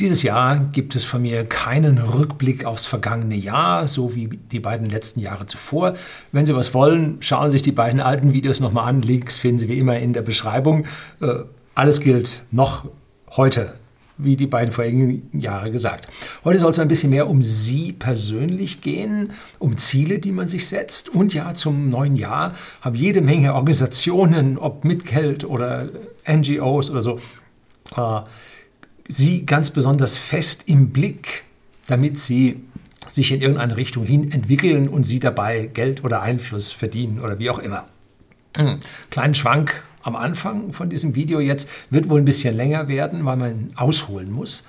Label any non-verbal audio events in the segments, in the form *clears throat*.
Dieses Jahr gibt es von mir keinen Rückblick aufs vergangene Jahr, so wie die beiden letzten Jahre zuvor. Wenn Sie was wollen, schauen Sie sich die beiden alten Videos nochmal an. Links finden Sie wie immer in der Beschreibung. Äh, alles gilt noch heute, wie die beiden vorigen Jahre gesagt. Heute soll es ein bisschen mehr um Sie persönlich gehen, um Ziele, die man sich setzt. Und ja, zum neuen Jahr haben jede Menge Organisationen, ob mit Geld oder NGOs oder so, äh, sie ganz besonders fest im Blick, damit sie sich in irgendeine Richtung hin entwickeln und sie dabei Geld oder Einfluss verdienen oder wie auch immer. Hm. Kleinen Schwank am Anfang von diesem Video jetzt wird wohl ein bisschen länger werden, weil man ausholen muss.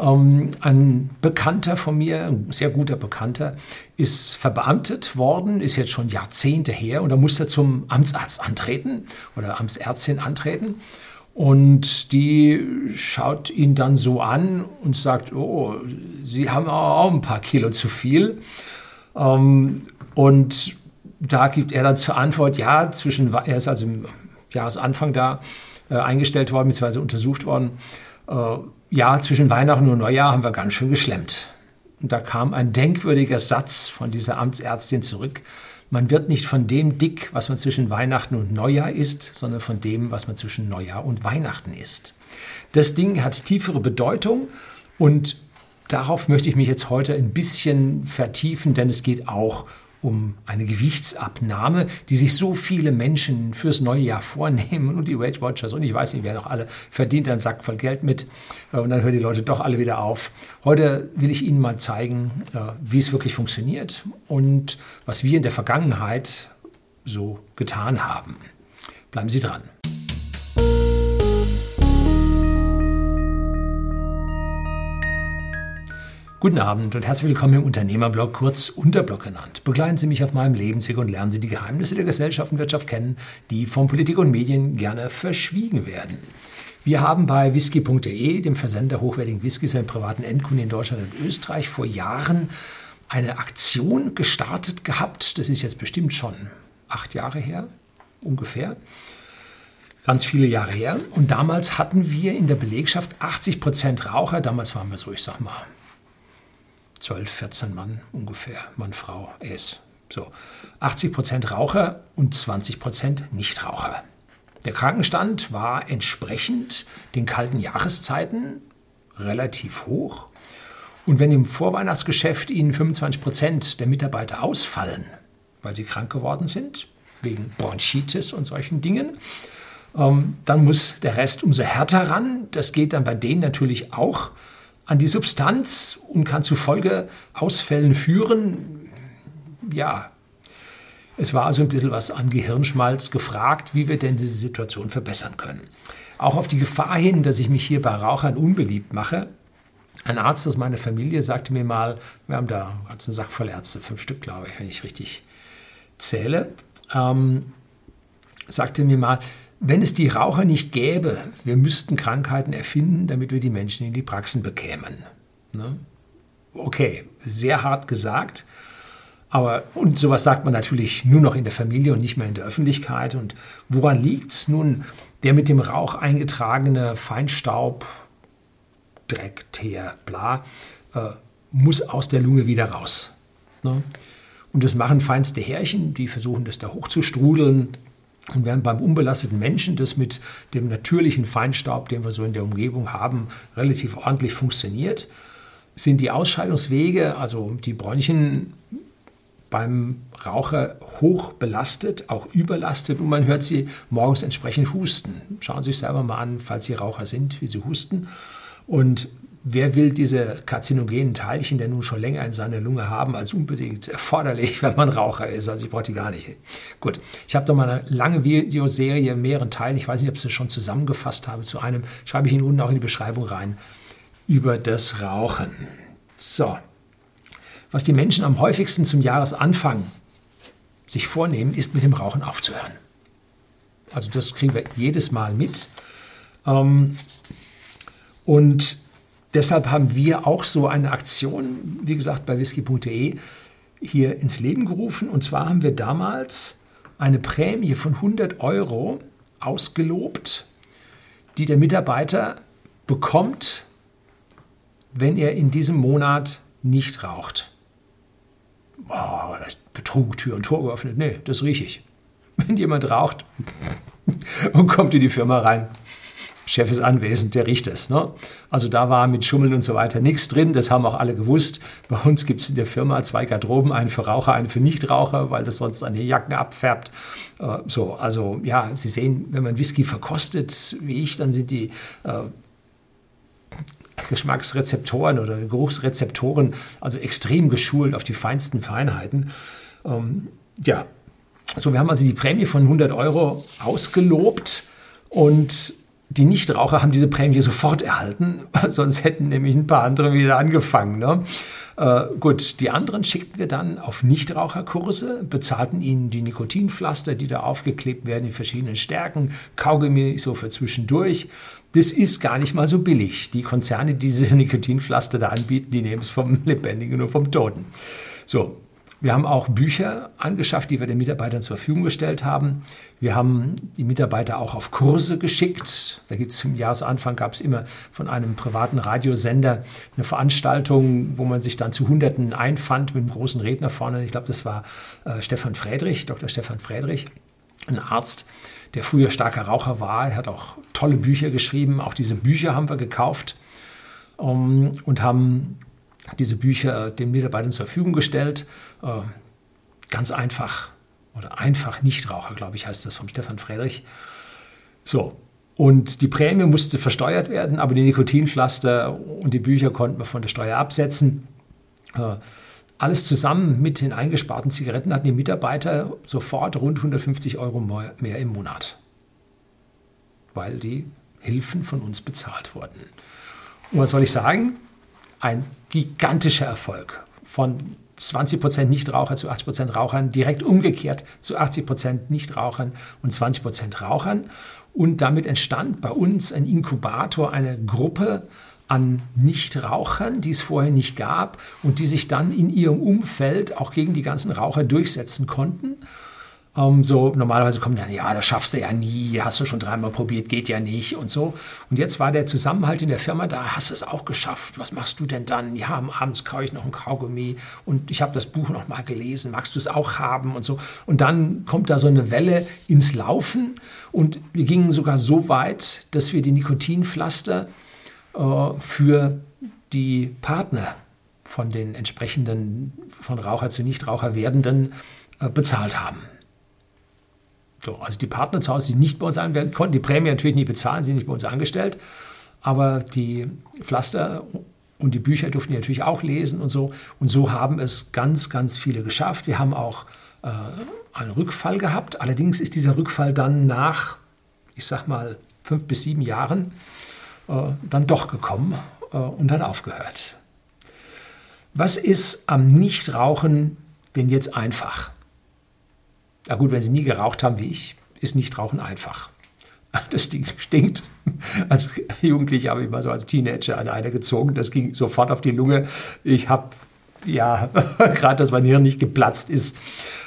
Ähm, ein Bekannter von mir, ein sehr guter Bekannter, ist verbeamtet worden, ist jetzt schon Jahrzehnte her und da musste er zum Amtsarzt antreten oder Amtsärztin antreten. Und die schaut ihn dann so an und sagt, oh, Sie haben auch ein paar Kilo zu viel. Ähm, und da gibt er dann zur Antwort, ja, zwischen, er ist also im Jahresanfang da äh, eingestellt worden, beziehungsweise untersucht worden. Äh, ja, zwischen Weihnachten und Neujahr haben wir ganz schön geschlemmt. Und da kam ein denkwürdiger Satz von dieser Amtsärztin zurück. Man wird nicht von dem dick, was man zwischen Weihnachten und Neujahr isst, sondern von dem, was man zwischen Neujahr und Weihnachten isst. Das Ding hat tiefere Bedeutung und darauf möchte ich mich jetzt heute ein bisschen vertiefen, denn es geht auch um eine Gewichtsabnahme, die sich so viele Menschen fürs neue Jahr vornehmen und die Weight Watchers und ich weiß nicht, wer noch alle verdient einen Sack voll Geld mit äh, und dann hören die Leute doch alle wieder auf. Heute will ich Ihnen mal zeigen, äh, wie es wirklich funktioniert und was wir in der Vergangenheit so getan haben. Bleiben Sie dran. Guten Abend und herzlich willkommen im Unternehmerblog, kurz Unterblog genannt. Begleiten Sie mich auf meinem Lebensweg und lernen Sie die Geheimnisse der Gesellschaft und Wirtschaft kennen, die von Politik und Medien gerne verschwiegen werden. Wir haben bei whisky.de, dem Versender hochwertigen Whiskys an privaten Endkunden in Deutschland und Österreich, vor Jahren eine Aktion gestartet gehabt. Das ist jetzt bestimmt schon acht Jahre her, ungefähr ganz viele Jahre her. Und damals hatten wir in der Belegschaft 80 Prozent Raucher. Damals waren wir so, ich sag mal, 12, 14 Mann ungefähr, Mann, Frau, es. So, 80 Prozent Raucher und 20 Prozent Nichtraucher. Der Krankenstand war entsprechend den kalten Jahreszeiten relativ hoch. Und wenn im Vorweihnachtsgeschäft Ihnen 25 Prozent der Mitarbeiter ausfallen, weil sie krank geworden sind, wegen Bronchitis und solchen Dingen, ähm, dann muss der Rest umso härter ran. Das geht dann bei denen natürlich auch an die Substanz und kann zu Folgeausfällen führen. Ja, es war also ein bisschen was an Gehirnschmalz gefragt, wie wir denn diese Situation verbessern können. Auch auf die Gefahr hin, dass ich mich hier bei Rauchern unbeliebt mache. Ein Arzt aus meiner Familie sagte mir mal, wir haben da einen ganzen Sack voll Ärzte, fünf Stück glaube ich, wenn ich richtig zähle, ähm, sagte mir mal, wenn es die Raucher nicht gäbe, wir müssten Krankheiten erfinden, damit wir die Menschen in die Praxen bekämen. Ne? Okay, sehr hart gesagt. Aber, und sowas sagt man natürlich nur noch in der Familie und nicht mehr in der Öffentlichkeit. Und woran liegt es? Nun, der mit dem Rauch eingetragene Feinstaub, Dreck, Teer, bla, äh, muss aus der Lunge wieder raus. Ne? Und das machen feinste Härchen, die versuchen das da hochzustrudeln, und während beim unbelasteten Menschen das mit dem natürlichen Feinstaub, den wir so in der Umgebung haben, relativ ordentlich funktioniert, sind die Ausscheidungswege, also die Bronchien beim Raucher hoch belastet, auch überlastet und man hört sie morgens entsprechend husten. Schauen Sie sich selber mal an, falls Sie Raucher sind, wie sie husten. Und Wer will diese karzinogenen Teilchen denn nun schon länger in seiner Lunge haben, als unbedingt erforderlich, *laughs* wenn man Raucher ist? Also ich brauche die gar nicht. Gut, ich habe da mal eine lange Videoserie, mehreren Teilen, ich weiß nicht, ob ich das schon zusammengefasst habe, zu einem, schreibe ich Ihnen unten auch in die Beschreibung rein, über das Rauchen. So, was die Menschen am häufigsten zum Jahresanfang sich vornehmen, ist mit dem Rauchen aufzuhören. Also das kriegen wir jedes Mal mit. Ähm, und Deshalb haben wir auch so eine Aktion, wie gesagt, bei whisky.de hier ins Leben gerufen. Und zwar haben wir damals eine Prämie von 100 Euro ausgelobt, die der Mitarbeiter bekommt, wenn er in diesem Monat nicht raucht. Boah, das Betrug, Tür und Tor geöffnet. Nee, das rieche ich. *laughs* Wenn jemand raucht *laughs* und kommt in die Firma rein, Chef ist anwesend, der riecht es. Ne? Also da war mit Schummeln und so weiter nichts drin, das haben auch alle gewusst. Bei uns gibt es in der Firma zwei Garderoben, eine für Raucher, eine für Nichtraucher, weil das sonst an die Jacken abfärbt. Äh, so, also ja, Sie sehen, wenn man Whisky verkostet, wie ich, dann sind die äh, Geschmacksrezeptoren oder Geruchsrezeptoren also extrem geschult auf die feinsten Feinheiten. Ähm, ja, so, wir haben also die Prämie von 100 Euro ausgelobt und die Nichtraucher haben diese Prämie sofort erhalten, *laughs* sonst hätten nämlich ein paar andere wieder angefangen. Ne? Äh, gut, die anderen schickten wir dann auf Nichtraucherkurse, bezahlten ihnen die Nikotinpflaster, die da aufgeklebt werden in verschiedenen Stärken, Kaugummi so für zwischendurch. Das ist gar nicht mal so billig. Die Konzerne, die diese *laughs* Nikotinpflaster da anbieten, die nehmen es vom Lebendigen und vom Toten. So, wir haben auch Bücher angeschafft, die wir den Mitarbeitern zur Verfügung gestellt haben. Wir haben die Mitarbeiter auch auf Kurse geschickt. Da gibt es zum Jahresanfang gab es immer von einem privaten Radiosender eine Veranstaltung, wo man sich dann zu Hunderten einfand mit einem großen Redner vorne. Ich glaube, das war äh, Stefan Friedrich, Dr. Stefan Friedrich, ein Arzt, der früher starker Raucher war. Er hat auch tolle Bücher geschrieben. Auch diese Bücher haben wir gekauft um, ähm, und haben diese Bücher den Mitarbeitern zur Verfügung gestellt. Äh, ganz einfach oder einfach Nichtraucher, glaube ich, heißt das vom Stefan Friedrich. So, und die Prämie musste versteuert werden, aber die Nikotinpflaster und die Bücher konnten wir von der Steuer absetzen. Äh, alles zusammen mit den eingesparten Zigaretten hatten die Mitarbeiter sofort rund 150 Euro mehr im Monat, weil die Hilfen von uns bezahlt wurden. Und was soll ich sagen? Ein gigantischer Erfolg von 20 Prozent Nichtraucher zu 80 Prozent Rauchern, direkt umgekehrt zu 80 Prozent Nichtrauchern und 20 Prozent Rauchern. Und damit entstand bei uns ein Inkubator, eine Gruppe an Nichtrauchern, die es vorher nicht gab und die sich dann in ihrem Umfeld auch gegen die ganzen Raucher durchsetzen konnten. Ähm, so normalerweise kommt dann, ja, das schaffst du ja nie, hast du schon dreimal probiert, geht ja nicht und so. Und jetzt war der Zusammenhalt in der Firma, da hast du es auch geschafft. Was machst du denn dann? Ja, abends kaufe ich noch ein Kaugummi und ich habe das Buch noch mal gelesen. Magst du es auch haben und so? Und dann kommt da so eine Welle ins Laufen und wir gingen sogar so weit, dass wir die Nikotinpflaster äh, für die Partner von den entsprechenden von Raucher zu Nichtraucher werdenden äh, bezahlt haben. So, also die Partner zu Hause, die nicht bei uns an, wir konnten die Prämie natürlich nicht bezahlen, sind nicht bei uns angestellt, aber die Pflaster und die Bücher durften die natürlich auch lesen und so. Und so haben es ganz, ganz viele geschafft. Wir haben auch äh, einen Rückfall gehabt. Allerdings ist dieser Rückfall dann nach, ich sag mal, fünf bis sieben Jahren äh, dann doch gekommen äh, und dann aufgehört. Was ist am Nichtrauchen denn jetzt einfach? Na gut, wenn Sie nie geraucht haben wie ich, ist Nichtrauchen einfach. Das Ding stinkt. Als Jugendlicher habe ich mal so als Teenager an einer gezogen. Das ging sofort auf die Lunge. Ich habe, ja, *laughs* gerade, dass mein Hirn nicht geplatzt ist.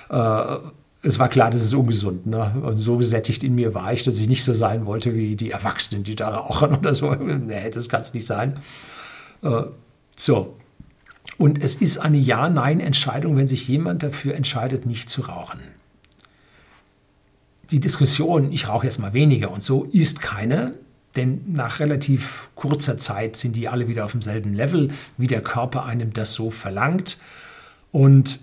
Äh, es war klar, das ist ungesund. Ne? Und so gesättigt in mir war ich, dass ich nicht so sein wollte wie die Erwachsenen, die da rauchen *laughs* oder so. Nee, das kann es nicht sein. Äh, so. Und es ist eine Ja-Nein-Entscheidung, wenn sich jemand dafür entscheidet, nicht zu rauchen die Diskussion, ich rauche jetzt mal weniger und so, ist keine, denn nach relativ kurzer Zeit sind die alle wieder auf demselben Level, wie der Körper einem das so verlangt. Und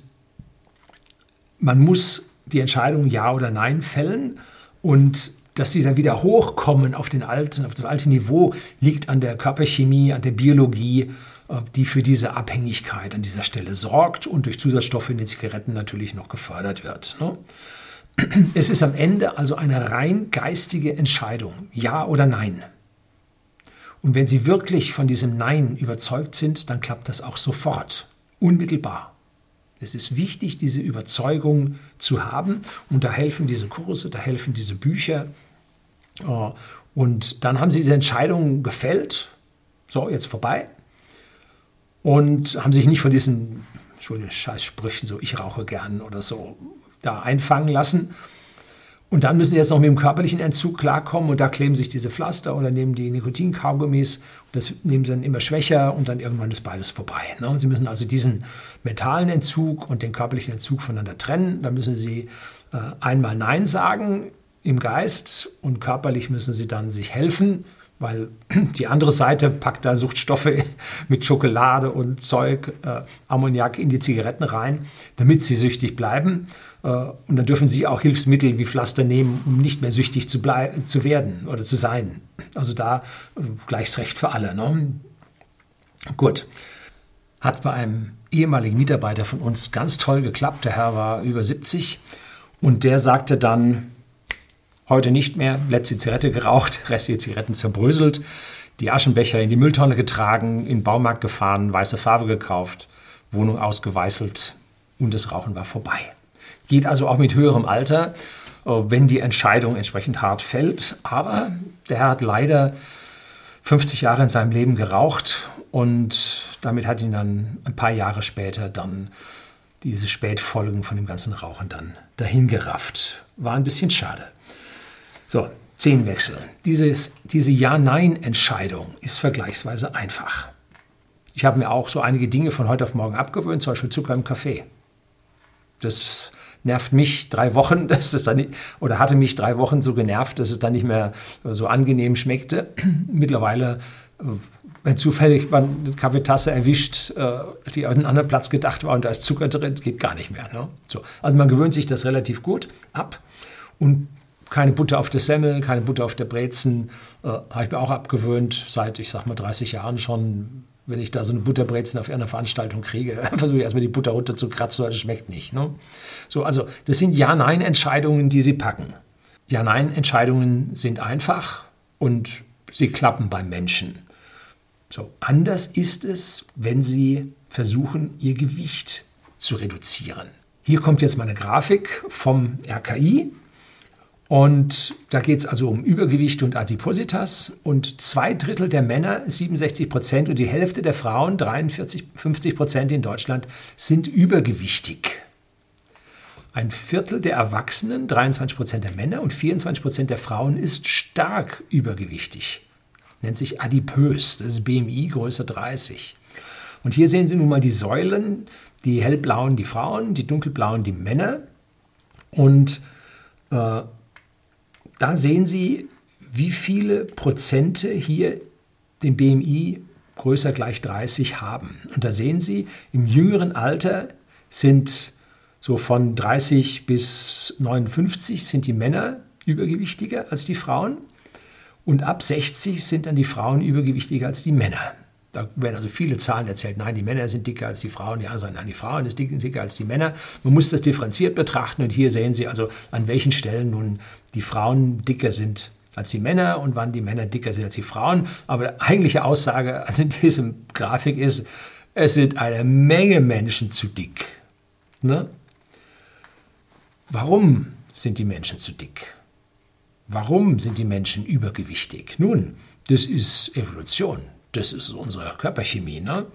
man muss die Entscheidung Ja oder Nein fällen. Und dass sie dann wieder hochkommen auf, den alten, auf das alte Niveau, liegt an der Körperchemie, an der Biologie, äh, die für diese Abhängigkeit an dieser Stelle sorgt und durch Zusatzstoffe in den Zigaretten natürlich noch gefördert wird. Ne? Es ist am Ende also eine rein geistige Entscheidung, ja oder nein. Und wenn Sie wirklich von diesem Nein überzeugt sind, dann klappt das auch sofort, unmittelbar. Es ist wichtig, diese Überzeugung zu haben und da helfen diese Kurse, da helfen diese Bücher. Äh, und dann haben Sie diese Entscheidung gefällt, so jetzt vorbei, und haben sich nicht von diesen Entschuldigung, Scheißsprüchen, so ich rauche gern oder so, da einfangen lassen. Und dann müssen sie jetzt noch mit dem körperlichen Entzug klarkommen und da kleben sich diese Pflaster oder nehmen die Nikotinkaugummis. Das nehmen sie dann immer schwächer und dann irgendwann ist beides vorbei. Ne? Sie müssen also diesen mentalen Entzug und den körperlichen Entzug voneinander trennen. Da müssen sie äh, einmal Nein sagen im Geist und körperlich müssen sie dann sich helfen weil *clears throat* die andere Seite packt da Suchtstoffe *laughs* mit Schokolade und Zeug, äh, Ammoniak in die Zigaretten rein, damit sie süchtig bleiben. Äh, und dann dürfen sie auch Hilfsmittel wie Pflaster nehmen, um nicht mehr süchtig zu, zu werden oder zu sein. Also da äh, gleiches Recht für alle. Ne? Gut. Hat bei einem ehemaligen Mitarbeiter von uns ganz toll geklappt. Der Herr war über 70 und der sagte dann, Heute nicht mehr. Letzte Zigarette geraucht, *laughs* restliche Zigaretten zerbröselt, die Aschenbecher in die Mülltonne getragen, in den Baumarkt gefahren, weiße Farbe gekauft, Wohnung ausgeweißelt und das Rauchen war vorbei. Geht also auch mit höherem Alter, äh, wenn die Entscheidung entsprechend hart fällt. Aber der Herr hat leider 50 Jahre in seinem Leben geraucht und damit hat ihn dann ein paar Jahre später dann diese Spätfolgen von dem ganzen Rauchen dann dahingerafft. War ein bisschen schade. So, Zehnwechsel. Dieses, diese Ja-Nein-Entscheidung ist vergleichsweise einfach. Ich habe mir auch so einige Dinge von heute auf morgen abgewöhnt, zum Beispiel Zucker im Kaffee. Das nervt mich drei Wochen, *laughs* dass es dann nicht, oder hatte mich drei Wochen so genervt, dass es dann nicht mehr so angenehm schmeckte. *clears throat* Mittlerweile, wenn zufällig man eine Kaffeetasse erwischt, äh, die an einen anderen Platz gedacht war und da ist Zucker drin, geht gar nicht mehr. Ne? So. Also man gewöhnt sich das relativ gut ab. Und keine Butter auf der Semmel, keine Butter auf der Brezen. Äh, Habe ich mir auch abgewöhnt, seit, ich sag mal, 30 Jahren schon. Wenn ich da so eine Butterbrezen auf einer Veranstaltung kriege, *laughs* versuche ich erstmal die Butter runter zu kratzen, weil das schmeckt nicht. Ne? So, also, das sind Ja-Nein-Entscheidungen, die Sie packen. Ja-Nein-Entscheidungen sind einfach und sie klappen beim Menschen. So, anders ist es, wenn Sie versuchen, Ihr Gewicht zu reduzieren. Hier kommt jetzt meine Grafik vom RKI. Und da geht es also um Übergewicht und Adipositas. Und zwei Drittel der Männer, 67 Prozent, und die Hälfte der Frauen, 43, 50 Prozent in Deutschland, sind übergewichtig. Ein Viertel der Erwachsenen, 23 Prozent der Männer und 24 Prozent der Frauen, ist stark übergewichtig. Nennt sich adipös, das ist BMI größer 30. Und hier sehen Sie nun mal die Säulen, die hellblauen die Frauen, die dunkelblauen die Männer. Und äh, da sehen Sie, wie viele Prozente hier den BMI größer gleich 30 haben. Und da sehen Sie, im jüngeren Alter sind so von 30 bis 59 sind die Männer übergewichtiger als die Frauen und ab 60 sind dann die Frauen übergewichtiger als die Männer. Da werden also viele Zahlen erzählt. Nein, die Männer sind dicker als die Frauen. Die anderen sagen, nein, die Frauen sind dicker als die Männer. Man muss das differenziert betrachten. Und hier sehen Sie also, an welchen Stellen nun die Frauen dicker sind als die Männer und wann die Männer dicker sind als die Frauen. Aber die eigentliche Aussage an diesem Grafik ist, es sind eine Menge Menschen zu dick. Ne? Warum sind die Menschen zu dick? Warum sind die Menschen übergewichtig? Nun, das ist Evolution. Das ist unsere Körperchemie, ne?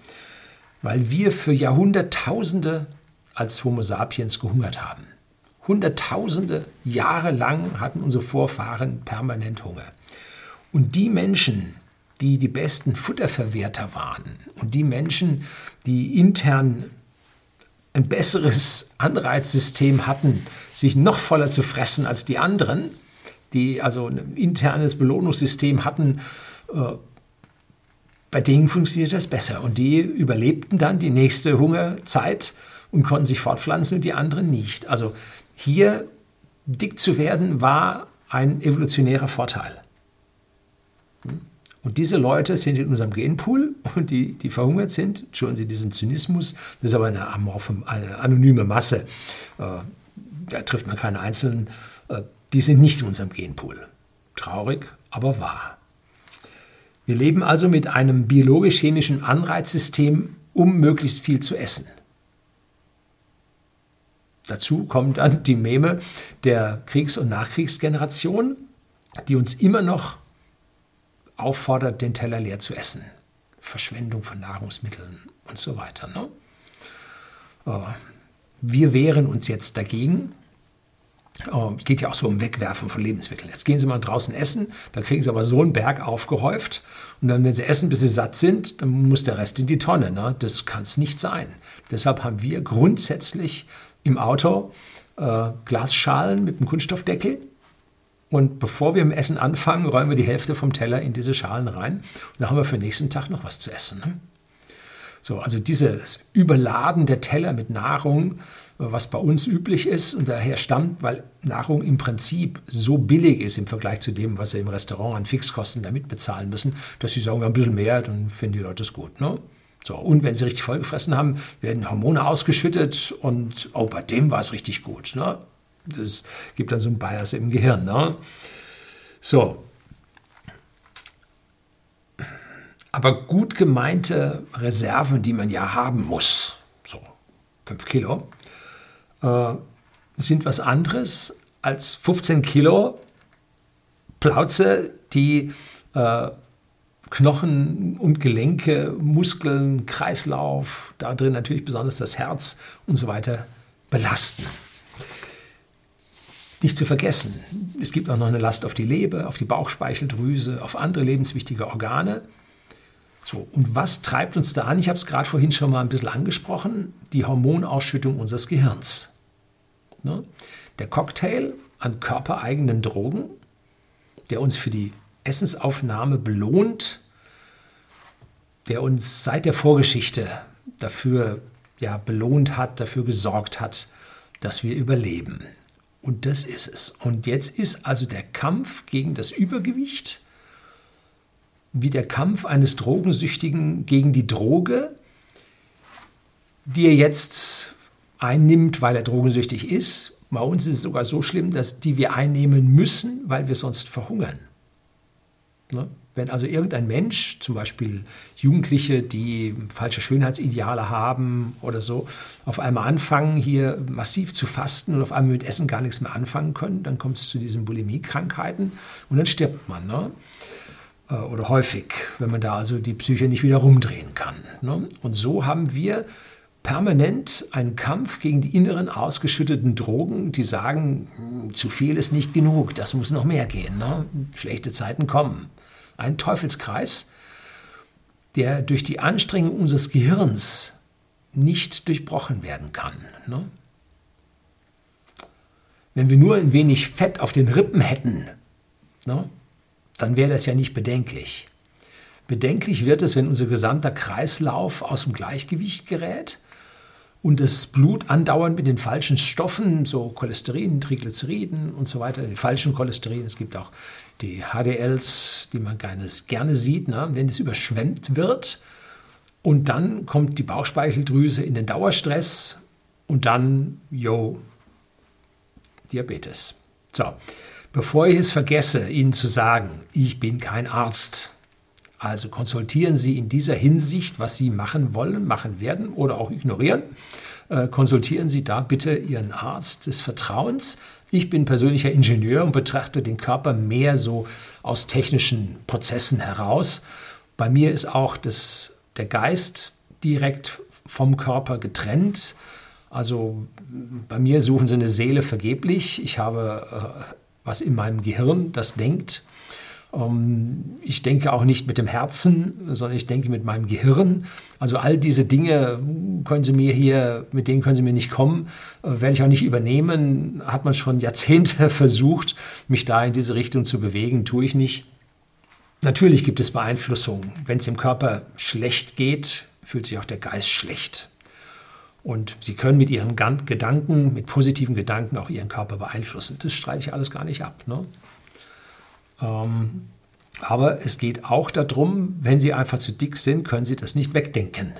weil wir für Jahrhunderttausende als Homo sapiens gehungert haben. Hunderttausende Jahre lang hatten unsere Vorfahren permanent Hunger. Und die Menschen, die die besten Futterverwerter waren und die Menschen, die intern ein besseres Anreizsystem hatten, sich noch voller zu fressen als die anderen, die also ein internes Belohnungssystem hatten, äh, bei denen funktioniert das besser und die überlebten dann die nächste Hungerzeit und konnten sich fortpflanzen und die anderen nicht. Also hier dick zu werden war ein evolutionärer Vorteil. Und diese Leute sind in unserem Genpool und die, die verhungert sind, entschuldigen Sie diesen Zynismus, das ist aber eine, amorphe, eine anonyme Masse. Äh, da trifft man keine Einzelnen. Äh, die sind nicht in unserem Genpool. Traurig, aber wahr. Wir leben also mit einem biologisch-chemischen Anreizsystem, um möglichst viel zu essen. Dazu kommt dann die Meme der Kriegs- und Nachkriegsgeneration, die uns immer noch auffordert, den Teller leer zu essen. Verschwendung von Nahrungsmitteln und so weiter. Ne? Äh, wir wehren uns jetzt dagegen Es geht ja auch so um Wegwerfen von Lebensmitteln. Jetzt gehen Sie mal draußen essen, da kriegen Sie aber so einen Berg aufgehäuft. Und dann, wenn Sie essen, bis Sie satt sind, dann muss der Rest in die Tonne. Ne? Das kann es nicht sein. Deshalb haben wir grundsätzlich im Auto äh, Glasschalen mit einem Kunststoffdeckel. Und bevor wir im Essen anfangen, räumen wir die Hälfte vom Teller in diese Schalen rein. Und dann haben wir für den nächsten Tag noch was zu essen. Ne? So, also dieses Überladen der Teller mit Nahrung, was bei uns üblich ist und daher stammt, weil Nahrung im Prinzip so billig ist im Vergleich zu dem, was sie im Restaurant an Fixkosten damit bezahlen müssen, dass sie sagen, wir ein bisschen mehr, dann finden die Leute es gut. Ne? So, und wenn sie richtig vollgefressen haben, werden Hormone ausgeschüttet und oh, bei dem war es richtig gut. Ne? Das gibt dann so ein Bias im Gehirn. Ne? So. Aber gut gemeinte Reserven, die man ja haben muss, so 5 Kilo, äh, sind was anderes als 15 Kilo Plauze, die äh, Knochen und Gelenke, Muskeln, Kreislauf, da drin natürlich besonders das Herz und so weiter belasten. Nicht zu vergessen, es gibt auch noch eine Last auf die Leber, auf die Bauchspeicheldrüse, auf andere lebenswichtige Organe. So, und was treibt uns da an? Ich habe es gerade vorhin schon mal ein bisschen angesprochen, die Hormonausschüttung unseres Gehirns. Ne? Der Cocktail an körpereigenen Drogen, der uns für die Essensaufnahme belohnt, der uns seit der Vorgeschichte dafür ja, belohnt hat, dafür gesorgt hat, dass wir überleben. Und das ist es. Und jetzt ist also der Kampf gegen das Übergewicht wie der Kampf eines Drogensüchtigen gegen die Droge, die er jetzt einnimmt, weil er drogensüchtig ist. Bei uns ist es sogar so schlimm, dass die wir einnehmen müssen, weil wir sonst verhungern. Ne? Wenn also irgendein Mensch, zum Beispiel Jugendliche, die falsche Schönheitsideale haben oder so, auf einmal anfangen, hier massiv zu fasten und auf einmal mit Essen gar nichts mehr anfangen können, dann kommt es zu diesen Bulimie-Krankheiten und dann stirbt man. Ne? Äh, oder häufig, wenn man da also die Psyche nicht wieder rumdrehen kann. Ne? Und so haben wir permanent einen Kampf gegen die inneren ausgeschütteten Drogen, die sagen, hm, zu viel ist nicht genug, das muss noch mehr gehen, ne? schlechte Zeiten kommen ein Teufelskreis, der durch die Anstrengung unseres Gehirns nicht durchbrochen werden kann. Ne? Wenn wir nur ein wenig Fett auf den Rippen hätten, ne, dann wäre das ja nicht bedenklich. Bedenklich wird es, wenn unser gesamter Kreislauf aus dem Gleichgewicht gerät und das Blut andauernd mit den falschen Stoffen, so Cholesterin, Triglyceriden und so weiter, den falschen Cholesterin, es gibt auch die HDLs, die man gerne, sieht, ne? wenn es überschwemmt wird. Und dann kommt die Bauchspeicheldrüse in den Dauerstress und dann, yo, Diabetes. So, bevor ich es vergesse, Ihnen zu sagen, ich bin kein Arzt. Also konsultieren Sie in dieser Hinsicht, was Sie machen wollen, machen werden oder auch ignorieren. Äh, konsultieren Sie da bitte Ihren Arzt des Vertrauens. Ich bin persönlicher Ingenieur und betrachte den Körper mehr so aus technischen Prozessen heraus. Bei mir ist auch das, der Geist direkt vom Körper getrennt. Also bei mir suchen sie eine Seele vergeblich. Ich habe äh, was in meinem Gehirn, das denkt. Ähm, ich denke auch nicht mit dem Herzen, sondern ich denke mit meinem Gehirn. Also all diese Dinge können Sie mir hier, mit denen können Sie mir nicht kommen, äh, werde ich auch nicht übernehmen. Hat man schon Jahrzehnte *laughs* versucht, mich da in diese Richtung zu bewegen, tue ich nicht. Natürlich gibt es Beeinflussungen. Wenn es dem Körper schlecht geht, fühlt sich auch der Geist schlecht. Und Sie können mit Ihren Gedanken, mit positiven Gedanken auch Ihren Körper beeinflussen. Das streite ich alles gar nicht ab. Ne? Ähm, aber es geht auch darum, wenn Sie einfach zu dick sind, können Sie das nicht wegdenken.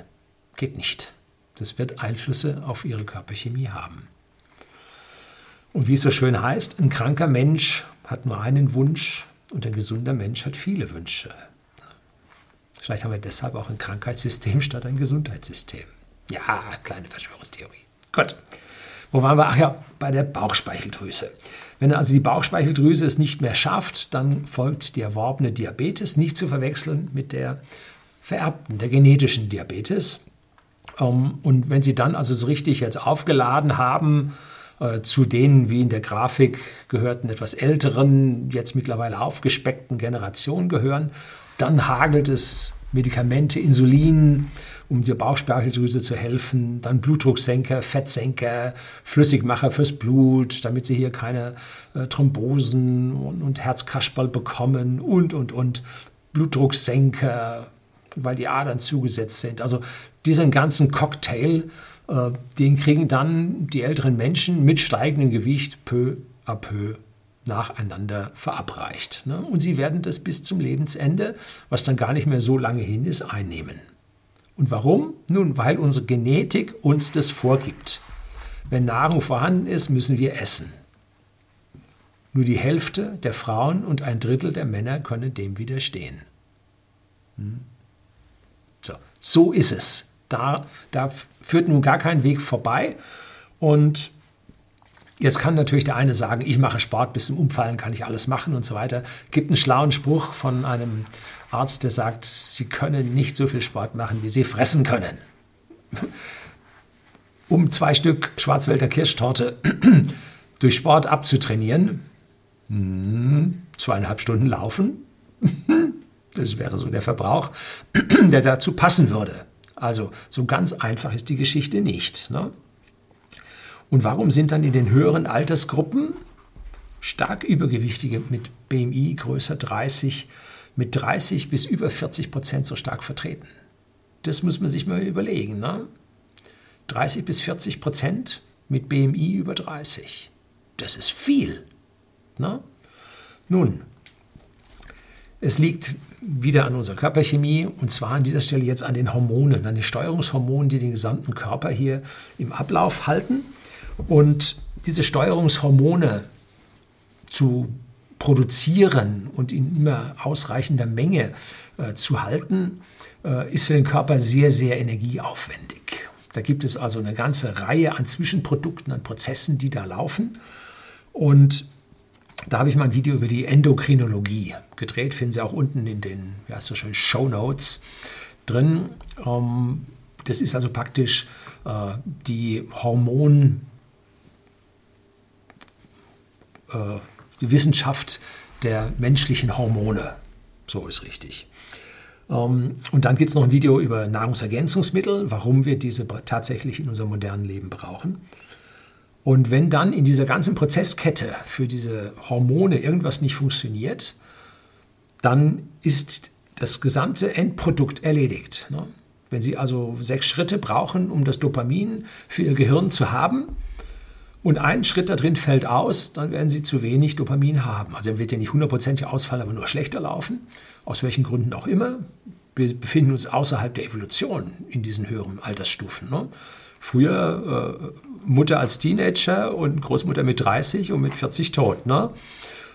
Geht nicht. Das wird Einflüsse auf Ihre Körperchemie haben. Und wie es so schön heißt, ein kranker Mensch hat nur einen Wunsch und ein gesunder Mensch hat viele Wünsche. Vielleicht haben wir deshalb auch ein Krankheitssystem *laughs* statt ein Gesundheitssystem. Ja, kleine Verschwörungstheorie. Gut. Wo waren wir? Ach ja, bei der Bauchspeicheldrüse. Wenn also die Bauchspeicheldrüse es nicht mehr schafft, dann folgt die erworbene Diabetes, nicht zu verwechseln mit der vererbten, der genetischen Diabetes. Ähm, und wenn Sie dann also so richtig jetzt aufgeladen haben äh, zu denen wie in der Grafik gehörten etwas älteren, jetzt mittlerweile aufgespeckten Generationen gehören. Dann hagelt es Medikamente, Insulin, um der Bauchspeicheldrüse zu helfen, dann Blutdrucksenker, Fettsenker, Flüssigmacher fürs Blut, damit sie hier keine äh, Thrombosen und, und Herzkasperl bekommen und, und, und. Blutdrucksenker, weil die Adern zugesetzt sind. Also diesen ganzen Cocktail, äh, den kriegen dann die älteren Menschen mit steigendem Gewicht peu à peu nacheinander verabreicht. Ne? Und sie werden das bis zum Lebensende, was dann gar nicht mehr so lange hin ist, einnehmen. Und warum? Nun, weil unsere Genetik uns das vorgibt. Wenn Nahrung vorhanden ist, müssen wir essen. Nur die Hälfte der Frauen und ein Drittel der Männer können dem widerstehen. Hm? So, so ist es. Da, da führt nun gar kein Weg vorbei. Und Jetzt kann natürlich der eine sagen, ich mache Sport bis zum Umfallen, kann ich alles machen und so weiter. Gibt einen schlauen Spruch von einem Arzt, der sagt, Sie können nicht so viel Sport machen, wie Sie fressen können. *laughs* Um zwei Stück Schwarzwälder Kirschtorte *clears throat* durch Sport abzutrainieren, hm, zweieinhalb Stunden laufen, *laughs* das wäre so der Verbrauch, *clears throat* der dazu passen würde. Also so ganz einfach ist die Geschichte nicht. Ne? Und warum sind dann in den höheren Altersgruppen stark Übergewichtige mit BMI größer 30, mit 30 bis über 40 Prozent so stark vertreten? Das muss man sich mal überlegen. Ne? 30 bis 40 Prozent mit BMI über 30. Das ist viel. Ne? Nun, es liegt wieder an unserer Körperchemie und zwar an dieser Stelle jetzt an den Hormonen, an den Steuerungshormonen, die den gesamten Körper hier im Ablauf halten. Und diese Steuerungshormone zu produzieren und in immer ausreichender Menge äh, zu halten, äh, ist für den Körper sehr, sehr energieaufwendig. Da gibt es also eine ganze Reihe an Zwischenprodukten, an Prozessen, die da laufen. Und da habe ich mal ein Video über die Endokrinologie gedreht, finden Sie auch unten in den, ja, so schön Show Notes drin. Ähm, das ist also praktisch äh, die Hormon, die Wissenschaft der menschlichen Hormone. So ist richtig. Ähm, und dann gibt es noch ein Video über Nahrungsergänzungsmittel, warum wir diese tatsächlich in unserem modernen Leben brauchen. Und wenn dann in dieser ganzen Prozesskette für diese Hormone irgendwas nicht funktioniert, dann ist das gesamte Endprodukt erledigt. Ne? Wenn Sie also sechs Schritte brauchen, um das Dopamin für Ihr Gehirn zu haben, und ein Schritt da drin fällt aus, dann werden Sie zu wenig Dopamin haben. Also wird ja nicht hundertprozentig ausfallen, aber nur schlechter laufen, aus welchen Gründen auch immer. Wir befinden uns außerhalb der Evolution in diesen höheren Altersstufen. Ne? Früher äh, Mutter als Teenager und Großmutter mit 30 und mit 40 tot. Ne?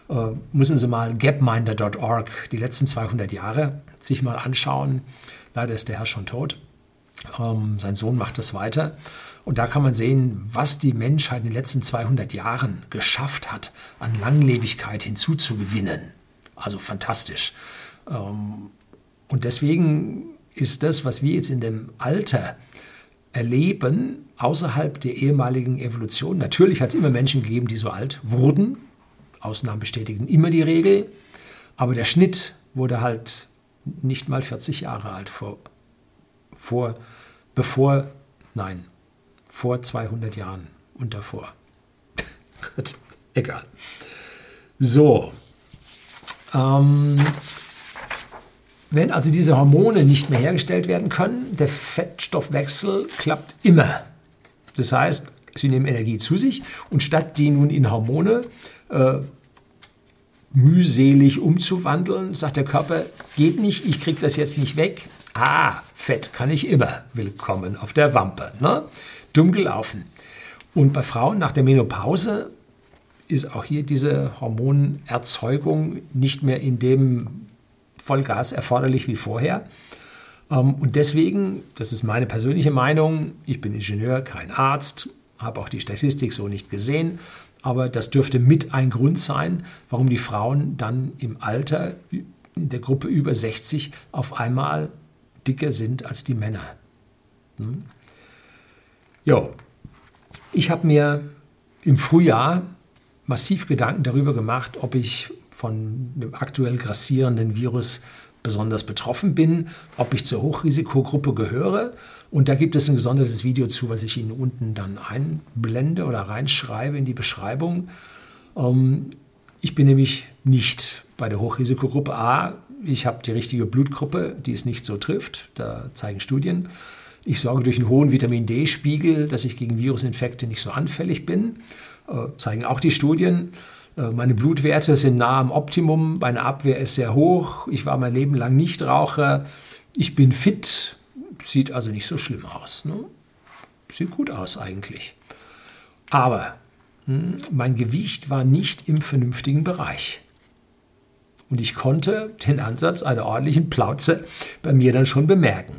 Äh, müssen Sie mal gapminder.org die letzten 200 Jahre sich mal anschauen. Leider ist der Herr schon tot. Ähm, sein Sohn macht das weiter. Und da kann man sehen, was die Menschheit in den letzten 200 Jahren geschafft hat, an Langlebigkeit hinzuzugewinnen. Also fantastisch. Ähm, und deswegen ist das, was wir jetzt in dem Alter erleben, außerhalb der ehemaligen Evolution. Natürlich hat es immer Menschen gegeben, die so alt wurden. Ausnahmen bestätigen immer die Regel. Aber der Schnitt wurde halt nicht mal 40 Jahre alt vor, vor bevor, nein, vor 200 Jahren und davor. *laughs* Egal. So. Ähm, wenn also diese Hormone nicht mehr hergestellt werden können, der Fettstoffwechsel klappt immer. Das heißt, sie nehmen Energie zu sich und statt die nun in Hormone äh, mühselig umzuwandeln, sagt der Körper, geht nicht, ich kriege das jetzt nicht weg. Ah, Fett kann ich immer. Willkommen auf der Wampe. Ne? Dumm gelaufen. Und bei Frauen nach der Menopause ist auch hier diese Hormonerzeugung nicht mehr in dem Vollgas erforderlich wie vorher. Ähm, und deswegen, das ist meine persönliche Meinung, ich bin Ingenieur, kein Arzt, habe auch die Statistik so nicht gesehen, aber das dürfte mit ein Grund sein, warum die Frauen dann im Alter in der Gruppe über 60 auf einmal dicker sind als die Männer. Hm? Jo, ich habe mir im Frühjahr massiv Gedanken darüber gemacht, ob ich von dem aktuell grassierenden Virus besonders betroffen bin, ob ich zur Hochrisikogruppe gehöre. Und da gibt es ein gesondertes Video zu, was ich Ihnen unten dann einblende oder reinschreibe in die Beschreibung. Ähm, ich bin nämlich nicht bei der Hochrisikogruppe A. Ich habe die richtige Blutgruppe, die es nicht so trifft. Da zeigen Studien. Ich sorge durch einen hohen Vitamin D-Spiegel, dass ich gegen Virusinfekte nicht so anfällig bin. Äh, zeigen auch die Studien. Äh, meine Blutwerte sind nah am Optimum, meine Abwehr ist sehr hoch, ich war mein Leben lang nicht Raucher, ich bin fit, sieht also nicht so schlimm aus. Ne? Sieht gut aus eigentlich. Aber hm, mein Gewicht war nicht im vernünftigen Bereich. Und ich konnte den Ansatz einer ordentlichen Plauze bei mir dann schon bemerken.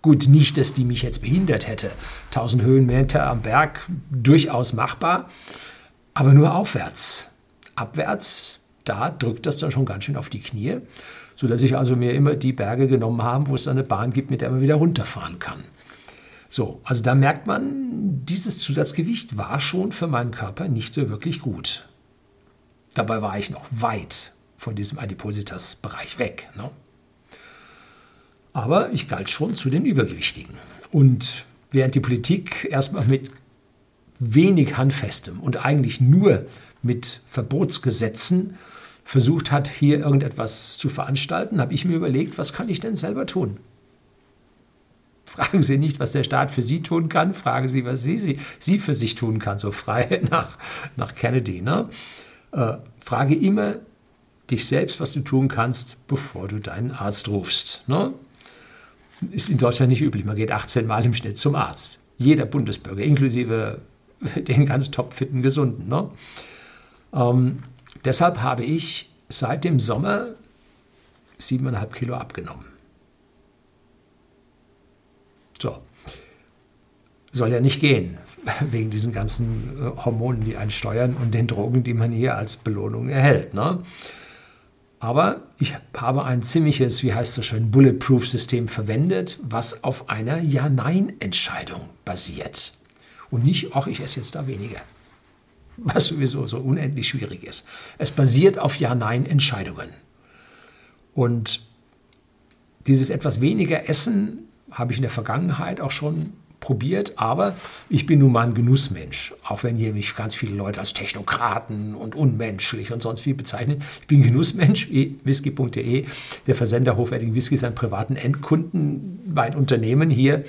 Gut, nicht, dass die mich jetzt behindert hätte. 1000 Höhenmeter am Berg, durchaus machbar, aber nur aufwärts abwärts, da drückt das dann schon ganz schön auf die Knie, sodass ich also mir immer die Berge genommen habe, wo es eine Bahn gibt, mit der man wieder runterfahren kann. So, also da merkt man, dieses Zusatzgewicht war schon für meinen Körper nicht so wirklich gut. Dabei war ich noch weit von diesem Adipositas-Bereich weg. Ne? Aber ich galt schon zu den Übergewichtigen. Und während die Politik erstmal mit wenig Handfestem und eigentlich nur mit Verbotsgesetzen versucht hat, hier irgendetwas zu veranstalten, habe ich mir überlegt, was kann ich denn selber tun? Fragen Sie nicht, was der Staat für Sie tun kann, fragen Sie, was Sie, Sie, Sie für sich tun kann, so frei *laughs* nach, nach Kennedy. Ne? Äh, frage immer dich selbst, was du tun kannst, bevor du deinen Arzt rufst. Ne? Ist in Deutschland nicht üblich, man geht 18 Mal im Schnitt zum Arzt. Jeder Bundesbürger, inklusive *laughs* den ganz topfitten Gesunden. Ne? Ähm, deshalb habe ich seit dem Sommer siebeneinhalb Kilo abgenommen. So. Soll ja nicht gehen, *laughs* wegen diesen ganzen äh, Hormonen, die einen steuern und den Drogen, die man hier als Belohnung erhält. Ne? Aber ich habe ein ziemliches, wie heißt so schön, Bulletproof-System verwendet, was auf einer Ja-Nein-Entscheidung basiert. Und nicht, ach, ich esse jetzt da weniger was sowieso so unendlich schwierig ist. Es basiert auf Ja-Nein-Entscheidungen. Und dieses etwas weniger Essen habe ich in der Vergangenheit auch schon probiert, aber ich bin nun mal ein Genussmensch. Auch wenn hier mich ganz viele Leute als Technokraten und unmenschlich und sonst wie bezeichnen. Ich bin Genussmensch, whisky.de, der Versender hochwertigen Whiskys an privaten Endkunden, mein Unternehmen hier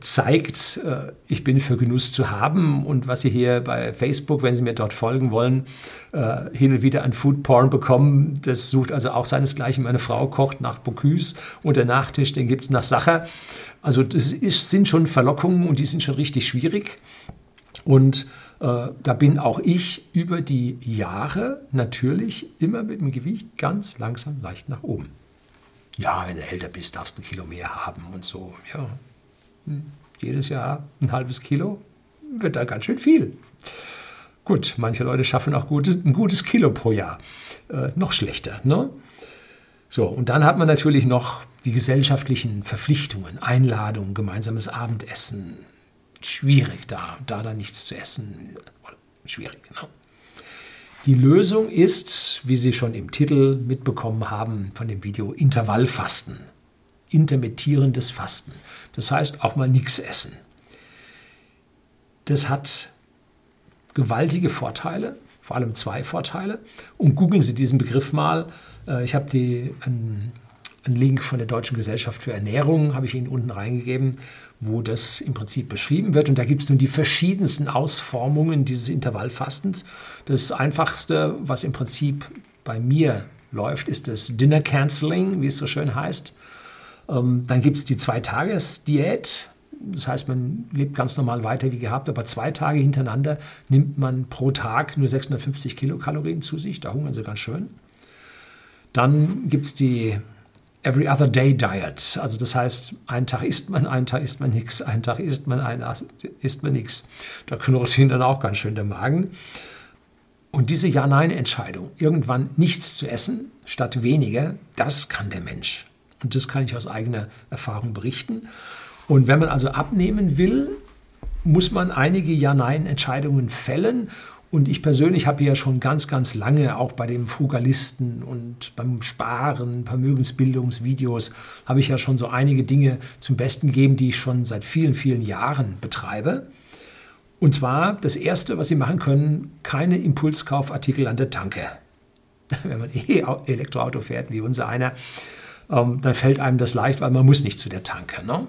zeigt, äh, ich bin für Genuss zu haben und was Sie hier bei Facebook, wenn Sie mir dort folgen wollen, äh, hin und wieder an Foodporn bekommen, das sucht also auch seinesgleichen. Meine Frau kocht nach Bocuse und der Nachtisch, den gibt es nach Sacher. Also das ist, sind schon Verlockungen und die sind schon richtig schwierig. Und äh, da bin auch ich über die Jahre natürlich immer mit dem Gewicht ganz langsam leicht nach oben. Ja, wenn du älter bist, darfst du ein Kilo mehr haben und so. Ja, jedes Jahr ein halbes Kilo, wird da ganz schön viel. Gut, manche Leute schaffen auch gute, ein gutes Kilo pro Jahr. Äh, noch schlechter. Ne? So, und dann hat man natürlich noch die gesellschaftlichen Verpflichtungen, Einladungen, gemeinsames Abendessen. Schwierig da, da dann nichts zu essen. Schwierig, ne? Die Lösung ist, wie Sie schon im Titel mitbekommen haben von dem Video, Intervallfasten intermittierendes Fasten. Das heißt auch mal nichts essen. Das hat gewaltige Vorteile, vor allem zwei Vorteile. Und googeln Sie diesen Begriff mal. Äh, ich habe einen, einen Link von der Deutschen Gesellschaft für Ernährung, habe ich Ihnen unten reingegeben, wo das im Prinzip beschrieben wird. Und da gibt es nun die verschiedensten Ausformungen dieses Intervallfastens. Das Einfachste, was im Prinzip bei mir läuft, ist das Dinner Canceling, wie es so schön heißt. Ähm, dann gibt es die Zwei-Tages-Diät. Das heißt, man lebt ganz normal weiter wie gehabt, aber zwei Tage hintereinander nimmt man pro Tag nur 650 Kilokalorien zu sich. Da hungern sie ganz schön. Dann gibt es die Every Other Day Diet. Also das heißt, einen Tag isst man, einen Tag isst man nichts, einen Tag isst man, einen Tag isst man nichts. Da knurrt ihnen dann auch ganz schön der Magen. Und diese Ja-Nein-Entscheidung, irgendwann nichts zu essen statt weniger, das kann der Mensch. Und das kann ich aus eigener Erfahrung berichten. Und wenn man also abnehmen will, muss man einige Ja-Nein-Entscheidungen fällen. Und ich persönlich habe ja schon ganz, ganz lange auch bei dem Frugalisten und beim Sparen, Vermögensbildungsvideos, habe ich ja schon so einige Dinge zum Besten gegeben, die ich schon seit vielen, vielen Jahren betreibe. Und zwar das Erste, was Sie machen können, keine Impulskaufartikel an der Tanke. *laughs* Wenn man eh Elektroauto fährt, wie unser einer, ähm, dann fällt einem das leicht, weil man muss nicht zu der Tanke. Ne?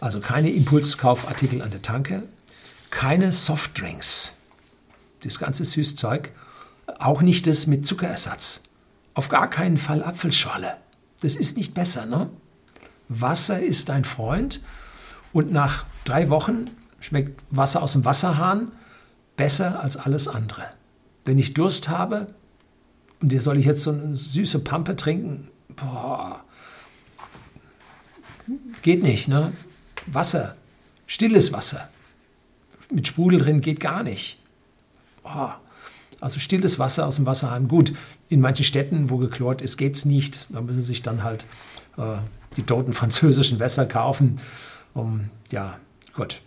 Also keine Impulskaufartikel an der Tanke, keine Softdrinks das ganze Süßzeug, auch nicht das mit Zuckerersatz. Auf gar keinen Fall Apfelschorle. Das ist nicht besser, ne? Wasser ist dein Freund und nach drei Wochen schmeckt Wasser aus dem Wasserhahn besser als alles andere. Wenn ich Durst habe und dir soll ich jetzt so eine süße Pampe trinken, boah, geht nicht, ne? Wasser, stilles Wasser mit Sprudel drin geht gar nicht oh, also stilles Wasser aus dem Wasserhahn. Gut, in manchen Städten, wo geklort ist, geht es nicht. Da müssen sich dann halt äh, die toten französischen Wässer kaufen. Um, ja, gut.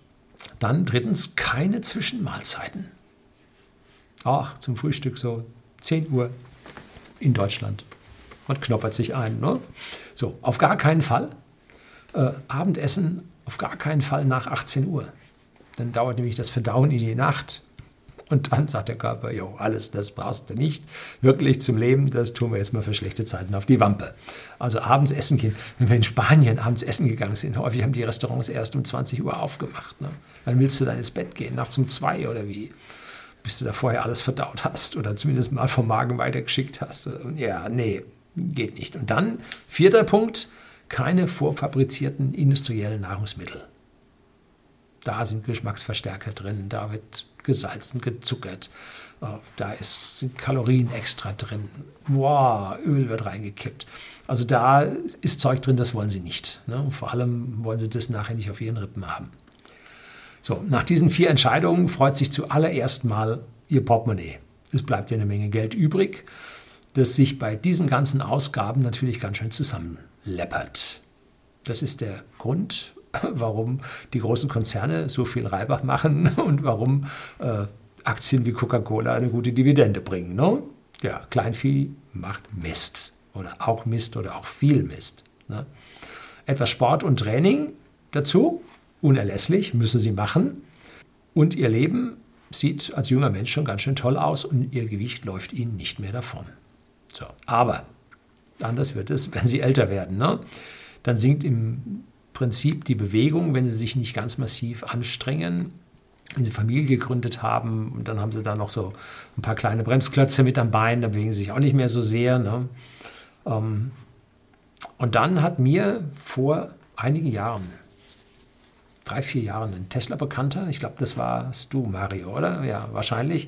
Dann drittens keine Zwischenmahlzeiten. Ach, zum Frühstück so 10 Uhr in Deutschland. Man knoppert sich ein. Ne? So, auf gar keinen Fall. Äh, Abendessen auf gar keinen Fall nach 18 Uhr. Dann dauert nämlich das Verdauen in die Nacht. Und dann sagt der Körper, jo, alles das brauchst du nicht wirklich zum Leben, das tun wir jetzt mal für schlechte Zeiten auf die Wampe. Also abends essen gehen. Wenn wir in Spanien abends essen gegangen sind, häufig haben die Restaurants erst um 20 Uhr aufgemacht. Ne? Dann willst du dann ins Bett gehen, nachts um zwei oder wie? Bis du da vorher alles verdaut hast oder zumindest mal vom Magen weitergeschickt hast. Ja, nee, geht nicht. Und dann, vierter Punkt, keine vorfabrizierten industriellen Nahrungsmittel. Da sind Geschmacksverstärker drin, da wird gesalzen, gezuckert. Äh, da ist, sind Kalorien extra drin. Wow, Öl wird reingekippt. Also da ist Zeug drin, das wollen sie nicht. Ne? Und vor allem wollen sie das nachher nicht auf ihren Rippen haben. So, nach diesen vier Entscheidungen freut sich zuallererst mal Ihr Portemonnaie. Es bleibt ja eine Menge Geld übrig, das sich bei diesen ganzen Ausgaben natürlich ganz schön zusammenleppert. Das ist der Grund, *laughs* warum die großen Konzerne so viel Reibach machen *laughs* und warum äh, Aktien wie Coca-Cola eine gute Dividende bringen. Ne? Ja, Kleinvieh macht Mist oder auch Mist oder auch viel Mist. Ne? Etwas Sport und Training dazu, unerlässlich, müssen sie machen. Und ihr Leben sieht als junger Mensch schon ganz schön toll aus und ihr Gewicht läuft ihnen nicht mehr davon. So, aber anders wird es, wenn sie älter werden. Ne? Dann sinkt im Prinzip die Bewegung, wenn sie sich nicht ganz massiv anstrengen, wenn sie Familie gegründet haben und dann haben sie da noch so ein paar kleine Bremsklötze mit am Bein, da bewegen sie sich auch nicht mehr so sehr. Ne? Ähm, und dann hat mir vor einigen Jahren, drei, vier Jahren, ein Tesla-Bekannter, ich glaube, das warst du, Mario, oder? Ja, wahrscheinlich,